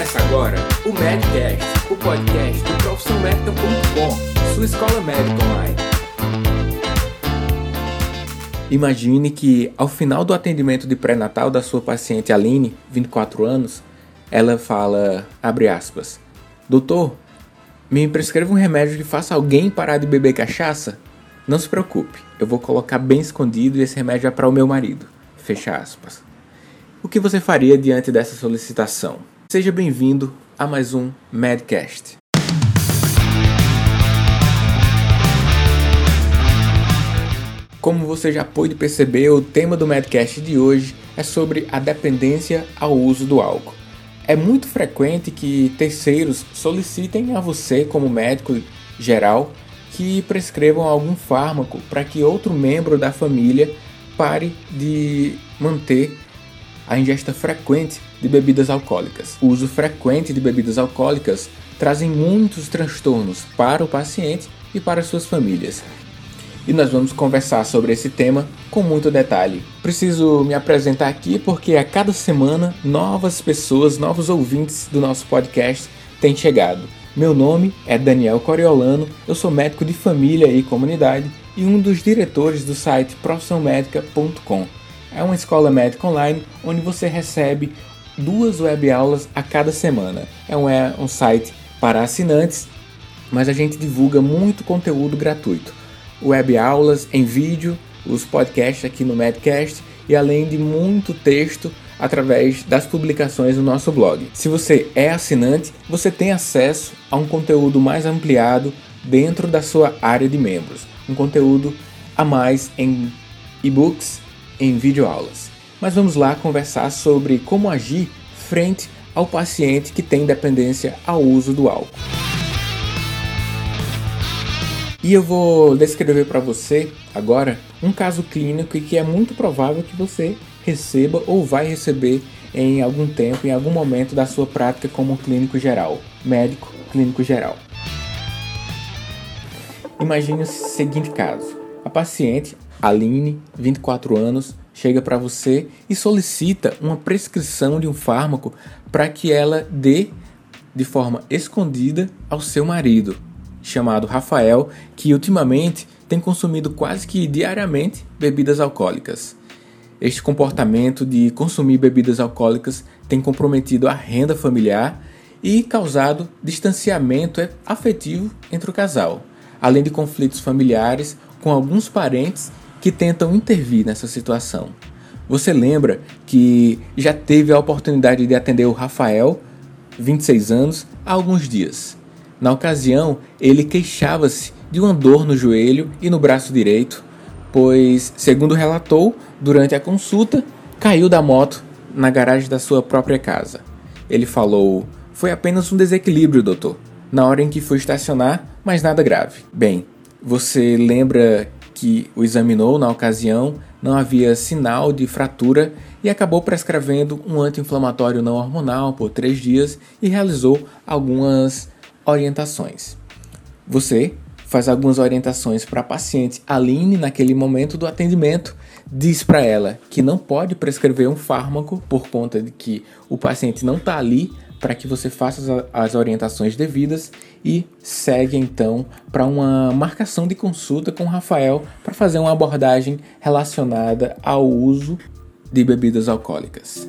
Começa agora o Medcast, o podcast do profissãomédica.com, sua escola médica online. Imagine que ao final do atendimento de pré-natal da sua paciente Aline, 24 anos, ela fala, abre aspas, Doutor, me prescreva um remédio que faça alguém parar de beber cachaça? Não se preocupe, eu vou colocar bem escondido e esse remédio é para o meu marido. Fecha aspas. O que você faria diante dessa solicitação? Seja bem-vindo a mais um Medcast. Como você já pôde perceber, o tema do Medcast de hoje é sobre a dependência ao uso do álcool. É muito frequente que terceiros solicitem a você, como médico geral, que prescrevam algum fármaco para que outro membro da família pare de manter a ingesta frequente de bebidas alcoólicas. O uso frequente de bebidas alcoólicas trazem muitos transtornos para o paciente e para suas famílias. E nós vamos conversar sobre esse tema com muito detalhe. Preciso me apresentar aqui porque a cada semana novas pessoas, novos ouvintes do nosso podcast têm chegado. Meu nome é Daniel Coriolano, eu sou médico de família e comunidade e um dos diretores do site profissãomédica.com é uma escola médica online onde você recebe duas web aulas a cada semana. É um, é um site para assinantes, mas a gente divulga muito conteúdo gratuito. Web aulas em vídeo, os podcasts aqui no Medcast e além de muito texto através das publicações no nosso blog. Se você é assinante, você tem acesso a um conteúdo mais ampliado dentro da sua área de membros, um conteúdo a mais em e-books em videoaulas. Mas vamos lá conversar sobre como agir frente ao paciente que tem dependência ao uso do álcool. E eu vou descrever para você agora um caso clínico que é muito provável que você receba ou vai receber em algum tempo, em algum momento da sua prática como clínico geral, médico clínico geral. Imagine o seguinte caso: a paciente Aline, 24 anos, chega para você e solicita uma prescrição de um fármaco para que ela dê de forma escondida ao seu marido, chamado Rafael, que ultimamente tem consumido quase que diariamente bebidas alcoólicas. Este comportamento de consumir bebidas alcoólicas tem comprometido a renda familiar e causado distanciamento afetivo entre o casal, além de conflitos familiares com alguns parentes que tentam intervir nessa situação. Você lembra que já teve a oportunidade de atender o Rafael, 26 anos, há alguns dias. Na ocasião, ele queixava-se de uma dor no joelho e no braço direito, pois, segundo relatou, durante a consulta, caiu da moto na garagem da sua própria casa. Ele falou: Foi apenas um desequilíbrio, doutor, na hora em que fui estacionar, mas nada grave. Bem, você lembra que o examinou na ocasião, não havia sinal de fratura e acabou prescrevendo um anti-inflamatório não hormonal por três dias e realizou algumas orientações. Você faz algumas orientações para a paciente Aline naquele momento do atendimento, diz para ela que não pode prescrever um fármaco por conta de que o paciente não está ali para que você faça as orientações devidas e segue então para uma marcação de consulta com o Rafael para fazer uma abordagem relacionada ao uso de bebidas alcoólicas.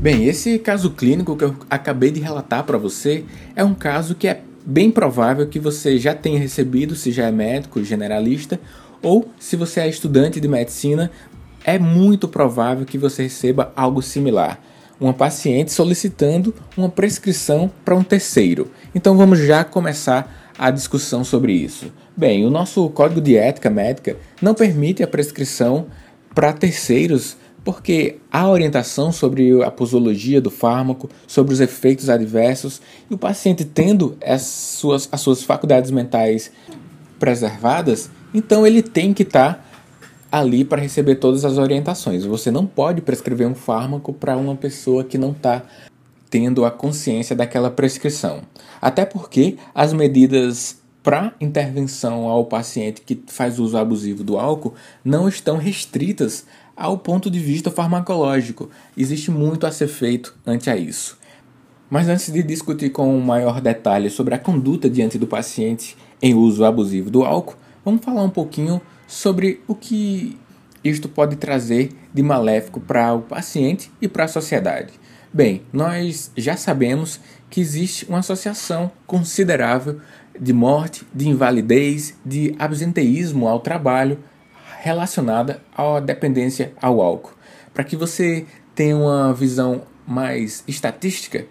Bem, esse caso clínico que eu acabei de relatar para você é um caso que é bem provável que você já tenha recebido, se já é médico, generalista, ou se você é estudante de medicina, é muito provável que você receba algo similar uma paciente solicitando uma prescrição para um terceiro. Então vamos já começar a discussão sobre isso. Bem, o nosso Código de Ética Médica não permite a prescrição para terceiros porque há orientação sobre a posologia do fármaco, sobre os efeitos adversos, e o paciente tendo as suas, as suas faculdades mentais preservadas, então ele tem que estar tá ali para receber todas as orientações. Você não pode prescrever um fármaco para uma pessoa que não está tendo a consciência daquela prescrição. Até porque as medidas para intervenção ao paciente que faz uso abusivo do álcool não estão restritas ao ponto de vista farmacológico. Existe muito a ser feito ante a isso. Mas antes de discutir com maior detalhe sobre a conduta diante do paciente em uso abusivo do álcool, vamos falar um pouquinho sobre o que isto pode trazer de maléfico para o paciente e para a sociedade. Bem, nós já sabemos que existe uma associação considerável de morte, de invalidez, de absenteísmo ao trabalho relacionada à dependência ao álcool. Para que você tenha uma visão mais estatística,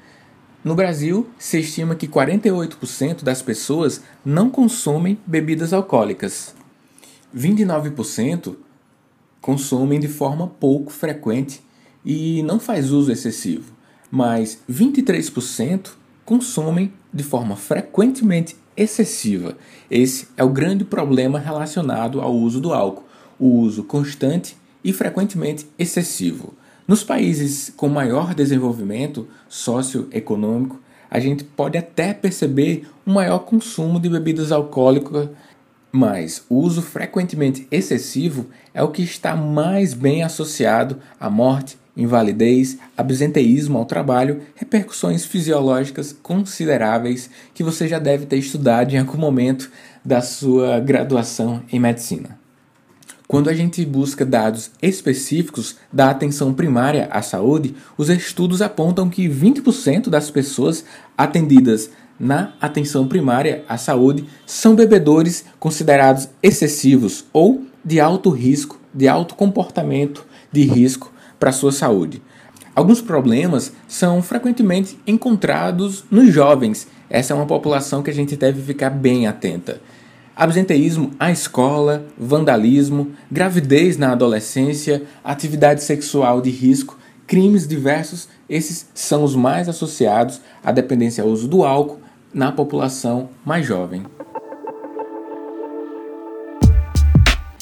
no Brasil se estima que 48% das pessoas não consomem bebidas alcoólicas. 29% consomem de forma pouco frequente e não faz uso excessivo, mas 23% consomem de forma frequentemente excessiva. Esse é o grande problema relacionado ao uso do álcool, o uso constante e frequentemente excessivo. Nos países com maior desenvolvimento socioeconômico, a gente pode até perceber um maior consumo de bebidas alcoólicas, mas o uso frequentemente excessivo é o que está mais bem associado à morte invalidez, absenteísmo ao trabalho, repercussões fisiológicas consideráveis que você já deve ter estudado em algum momento da sua graduação em medicina. Quando a gente busca dados específicos da atenção primária à saúde, os estudos apontam que 20% das pessoas atendidas na atenção primária à saúde são bebedores considerados excessivos ou de alto risco, de alto comportamento de risco para sua saúde. Alguns problemas são frequentemente encontrados nos jovens. Essa é uma população que a gente deve ficar bem atenta. Absenteísmo à escola, vandalismo, gravidez na adolescência, atividade sexual de risco, crimes diversos, esses são os mais associados à dependência ao uso do álcool na população mais jovem.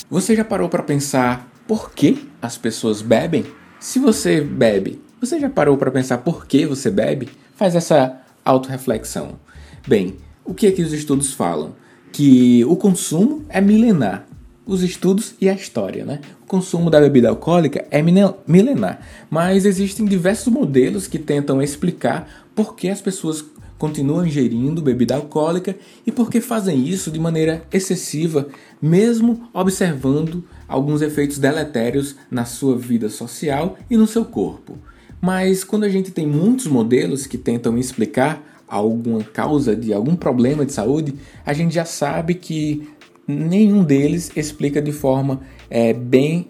Você já parou para pensar por que as pessoas bebem? Se você bebe, você já parou para pensar por que você bebe? Faz essa autorreflexão. Bem, o que é que os estudos falam? Que o consumo é milenar. Os estudos e a história, né? O consumo da bebida alcoólica é milenar, mas existem diversos modelos que tentam explicar por que as pessoas continuam ingerindo bebida alcoólica e por que fazem isso de maneira excessiva, mesmo observando alguns efeitos deletérios na sua vida social e no seu corpo. Mas quando a gente tem muitos modelos que tentam explicar alguma causa de algum problema de saúde, a gente já sabe que nenhum deles explica de forma é, bem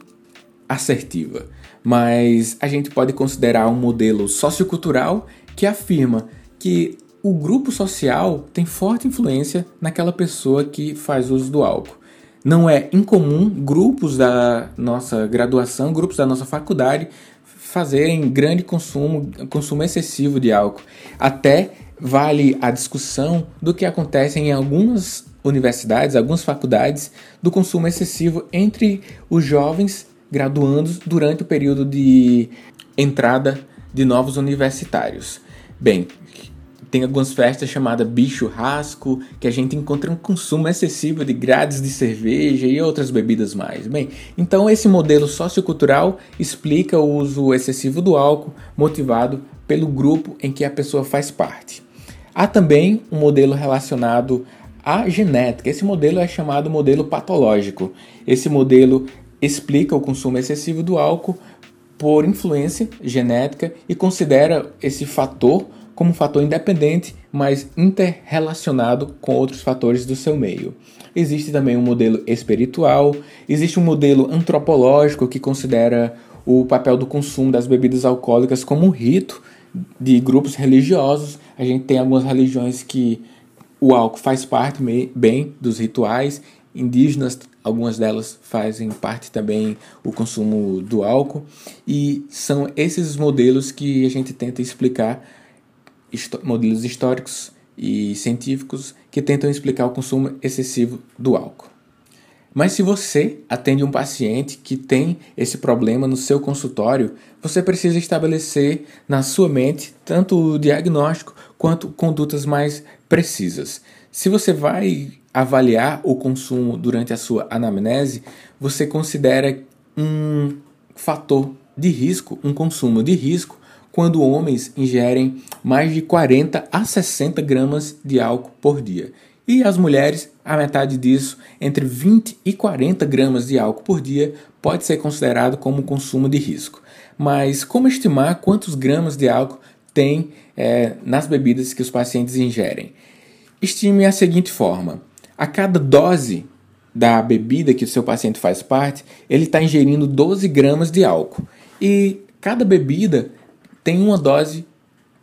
assertiva. Mas a gente pode considerar um modelo sociocultural que afirma que o grupo social tem forte influência naquela pessoa que faz uso do álcool. Não é incomum grupos da nossa graduação, grupos da nossa faculdade fazerem grande consumo, consumo excessivo de álcool. Até vale a discussão do que acontece em algumas universidades, algumas faculdades, do consumo excessivo entre os jovens graduandos durante o período de entrada de novos universitários. Bem, tem algumas festas chamadas bicho rasco, que a gente encontra um consumo excessivo de grades de cerveja e outras bebidas mais. Bem, então esse modelo sociocultural explica o uso excessivo do álcool motivado pelo grupo em que a pessoa faz parte. Há também um modelo relacionado à genética. Esse modelo é chamado modelo patológico. Esse modelo explica o consumo excessivo do álcool por influência genética e considera esse fator como fator independente, mas interrelacionado com outros fatores do seu meio. Existe também um modelo espiritual, existe um modelo antropológico que considera o papel do consumo das bebidas alcoólicas como um rito de grupos religiosos. A gente tem algumas religiões que o álcool faz parte bem dos rituais. Indígenas, algumas delas fazem parte também o consumo do álcool. E são esses modelos que a gente tenta explicar modelos históricos e científicos que tentam explicar o consumo excessivo do álcool. Mas se você atende um paciente que tem esse problema no seu consultório, você precisa estabelecer na sua mente tanto o diagnóstico quanto condutas mais precisas. Se você vai avaliar o consumo durante a sua anamnese, você considera um fator de risco, um consumo de risco quando homens ingerem mais de 40 a 60 gramas de álcool por dia. E as mulheres, a metade disso, entre 20 e 40 gramas de álcool por dia, pode ser considerado como consumo de risco. Mas como estimar quantos gramas de álcool tem é, nas bebidas que os pacientes ingerem? Estime a seguinte forma: a cada dose da bebida que o seu paciente faz parte, ele está ingerindo 12 gramas de álcool. E cada bebida tem uma dose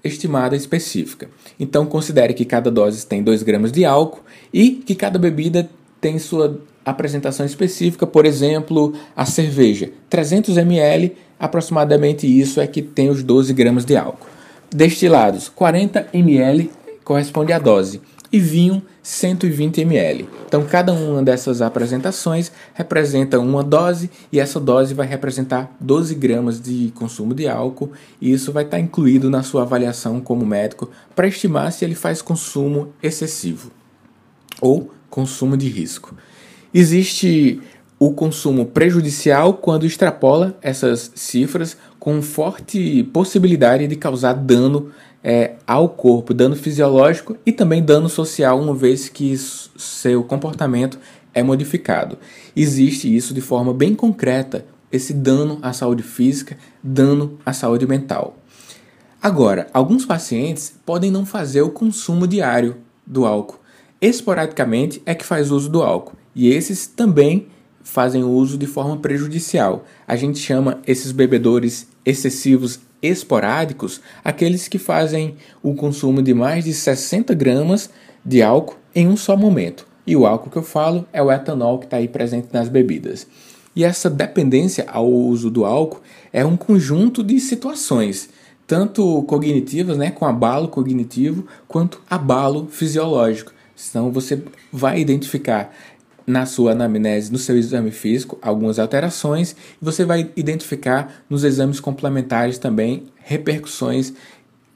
estimada específica. Então considere que cada dose tem 2 gramas de álcool e que cada bebida tem sua apresentação específica, por exemplo, a cerveja, 300 ml, aproximadamente isso é que tem os 12 gramas de álcool. Destilados, 40 ml corresponde à dose e vinho 120 ml. Então, cada uma dessas apresentações representa uma dose e essa dose vai representar 12 gramas de consumo de álcool e isso vai estar incluído na sua avaliação como médico para estimar se ele faz consumo excessivo ou consumo de risco. Existe o consumo prejudicial quando extrapola essas cifras com forte possibilidade de causar dano é, ao corpo, dano fisiológico e também dano social, uma vez que seu comportamento é modificado. Existe isso de forma bem concreta, esse dano à saúde física, dano à saúde mental. Agora, alguns pacientes podem não fazer o consumo diário do álcool. Esporadicamente é que faz uso do álcool e esses também fazem uso de forma prejudicial. A gente chama esses bebedores excessivos esporádicos aqueles que fazem o consumo de mais de 60 gramas de álcool em um só momento. E o álcool que eu falo é o etanol que está aí presente nas bebidas. E essa dependência ao uso do álcool é um conjunto de situações, tanto cognitivas, né, com abalo cognitivo, quanto abalo fisiológico. Então você vai identificar na sua anamnese, no seu exame físico, algumas alterações, e você vai identificar nos exames complementares também repercussões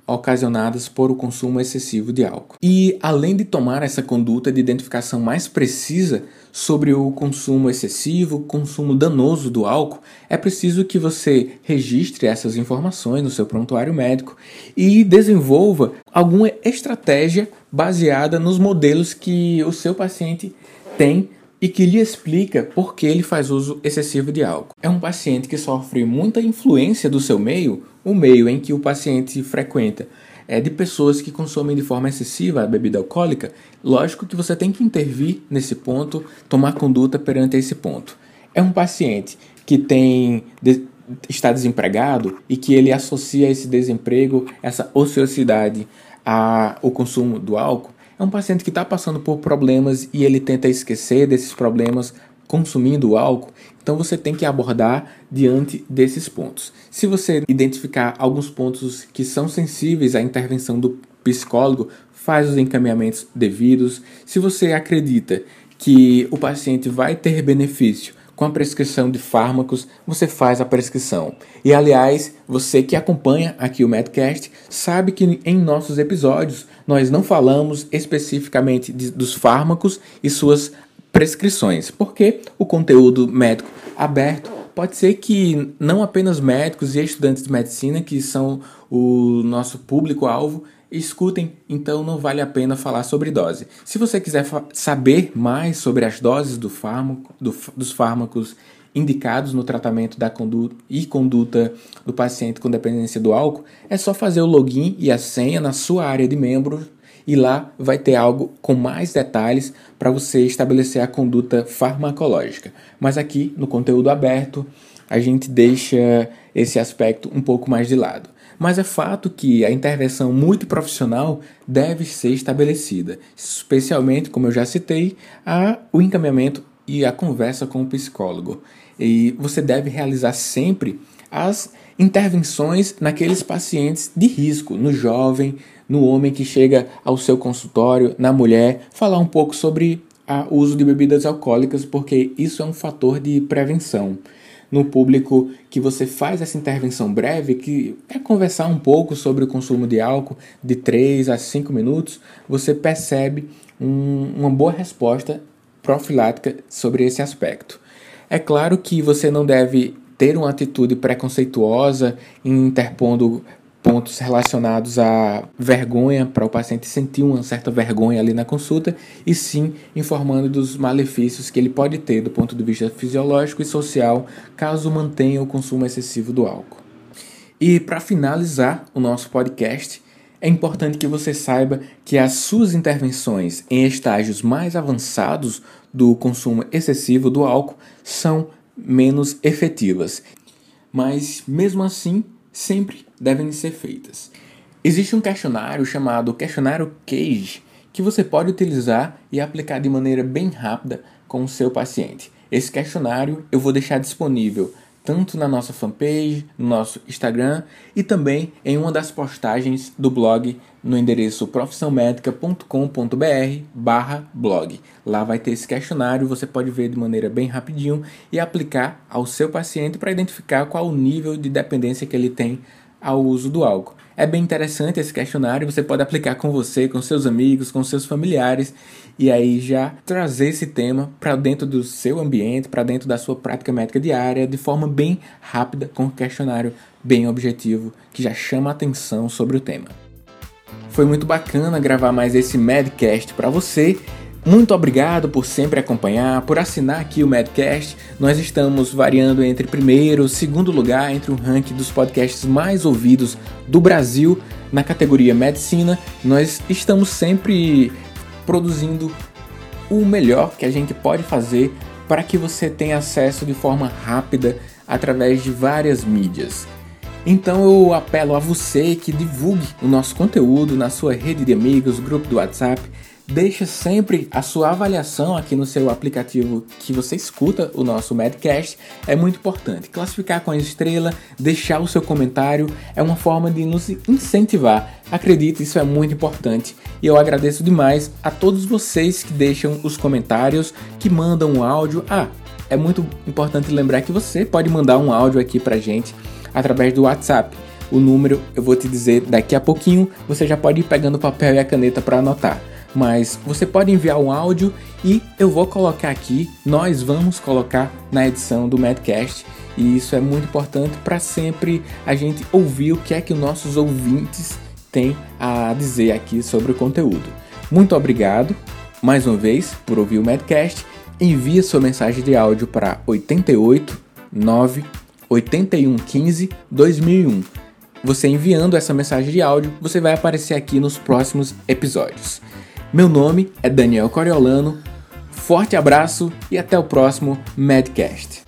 ocasionadas por o consumo excessivo de álcool. E além de tomar essa conduta de identificação mais precisa sobre o consumo excessivo, consumo danoso do álcool, é preciso que você registre essas informações no seu prontuário médico e desenvolva alguma estratégia baseada nos modelos que o seu paciente tem e que lhe explica por que ele faz uso excessivo de álcool. É um paciente que sofre muita influência do seu meio, o meio em que o paciente frequenta é de pessoas que consomem de forma excessiva a bebida alcoólica, lógico que você tem que intervir nesse ponto, tomar conduta perante esse ponto. É um paciente que tem de, está desempregado e que ele associa esse desemprego, essa ociosidade ao consumo do álcool, é um paciente que está passando por problemas e ele tenta esquecer desses problemas consumindo álcool, então você tem que abordar diante desses pontos. Se você identificar alguns pontos que são sensíveis à intervenção do psicólogo, faz os encaminhamentos devidos. Se você acredita que o paciente vai ter benefício com a prescrição de fármacos, você faz a prescrição. E aliás, você que acompanha aqui o Medcast sabe que em nossos episódios nós não falamos especificamente de, dos fármacos e suas prescrições, porque o conteúdo médico aberto pode ser que não apenas médicos e estudantes de medicina, que são o nosso público-alvo, escutem, então não vale a pena falar sobre dose. Se você quiser saber mais sobre as doses do fármaco, do, dos fármacos indicados no tratamento da conduta e conduta do paciente com dependência do álcool, é só fazer o login e a senha na sua área de membro e lá vai ter algo com mais detalhes para você estabelecer a conduta farmacológica. Mas aqui no conteúdo aberto a gente deixa esse aspecto um pouco mais de lado. Mas é fato que a intervenção muito profissional deve ser estabelecida, especialmente, como eu já citei, a, o encaminhamento e a conversa com o psicólogo. E você deve realizar sempre as intervenções naqueles pacientes de risco, no jovem, no homem que chega ao seu consultório, na mulher, falar um pouco sobre o uso de bebidas alcoólicas, porque isso é um fator de prevenção no público que você faz essa intervenção breve, que é conversar um pouco sobre o consumo de álcool de 3 a 5 minutos, você percebe um, uma boa resposta profilática sobre esse aspecto. É claro que você não deve ter uma atitude preconceituosa interpondo pontos relacionados à vergonha, para o paciente sentir uma certa vergonha ali na consulta, e sim informando dos malefícios que ele pode ter do ponto de vista fisiológico e social caso mantenha o consumo excessivo do álcool. E para finalizar o nosso podcast, é importante que você saiba que as suas intervenções em estágios mais avançados do consumo excessivo do álcool são menos efetivas, mas mesmo assim sempre devem ser feitas. Existe um questionário chamado questionário CAGE que você pode utilizar e aplicar de maneira bem rápida com o seu paciente. Esse questionário eu vou deixar disponível tanto na nossa fanpage, no nosso Instagram e também em uma das postagens do blog no endereço profissãomedica.com.br barra blog. Lá vai ter esse questionário, você pode ver de maneira bem rapidinho e aplicar ao seu paciente para identificar qual o nível de dependência que ele tem ao uso do álcool. É bem interessante esse questionário, você pode aplicar com você, com seus amigos, com seus familiares e aí já trazer esse tema para dentro do seu ambiente, para dentro da sua prática médica diária, de forma bem rápida, com um questionário bem objetivo que já chama a atenção sobre o tema. Foi muito bacana gravar mais esse Medcast para você muito obrigado por sempre acompanhar, por assinar aqui o Madcast. Nós estamos variando entre primeiro e segundo lugar entre o ranking dos podcasts mais ouvidos do Brasil na categoria Medicina. Nós estamos sempre produzindo o melhor que a gente pode fazer para que você tenha acesso de forma rápida através de várias mídias. Então eu apelo a você que divulgue o nosso conteúdo na sua rede de amigos, grupo do WhatsApp Deixe sempre a sua avaliação aqui no seu aplicativo que você escuta o nosso Madcast. É muito importante. Classificar com a estrela, deixar o seu comentário é uma forma de nos incentivar. Acredite, isso é muito importante. E eu agradeço demais a todos vocês que deixam os comentários, que mandam um áudio. Ah, é muito importante lembrar que você pode mandar um áudio aqui pra gente através do WhatsApp. O número eu vou te dizer daqui a pouquinho, você já pode ir pegando o papel e a caneta para anotar mas você pode enviar um áudio e eu vou colocar aqui, nós vamos colocar na edição do Madcast. E isso é muito importante para sempre a gente ouvir o que é que os nossos ouvintes têm a dizer aqui sobre o conteúdo. Muito obrigado mais uma vez por ouvir o Madcast. Envie sua mensagem de áudio para 88 9 81 15 2001. Você enviando essa mensagem de áudio, você vai aparecer aqui nos próximos episódios. Meu nome é Daniel Coriolano. Forte abraço e até o próximo Madcast.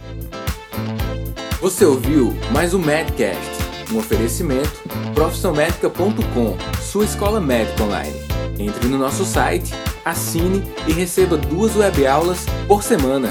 Você ouviu mais um Madcast, um oferecimento profissionalmedica.com, sua escola médica online. Entre no nosso site, assine e receba duas webaulas por semana.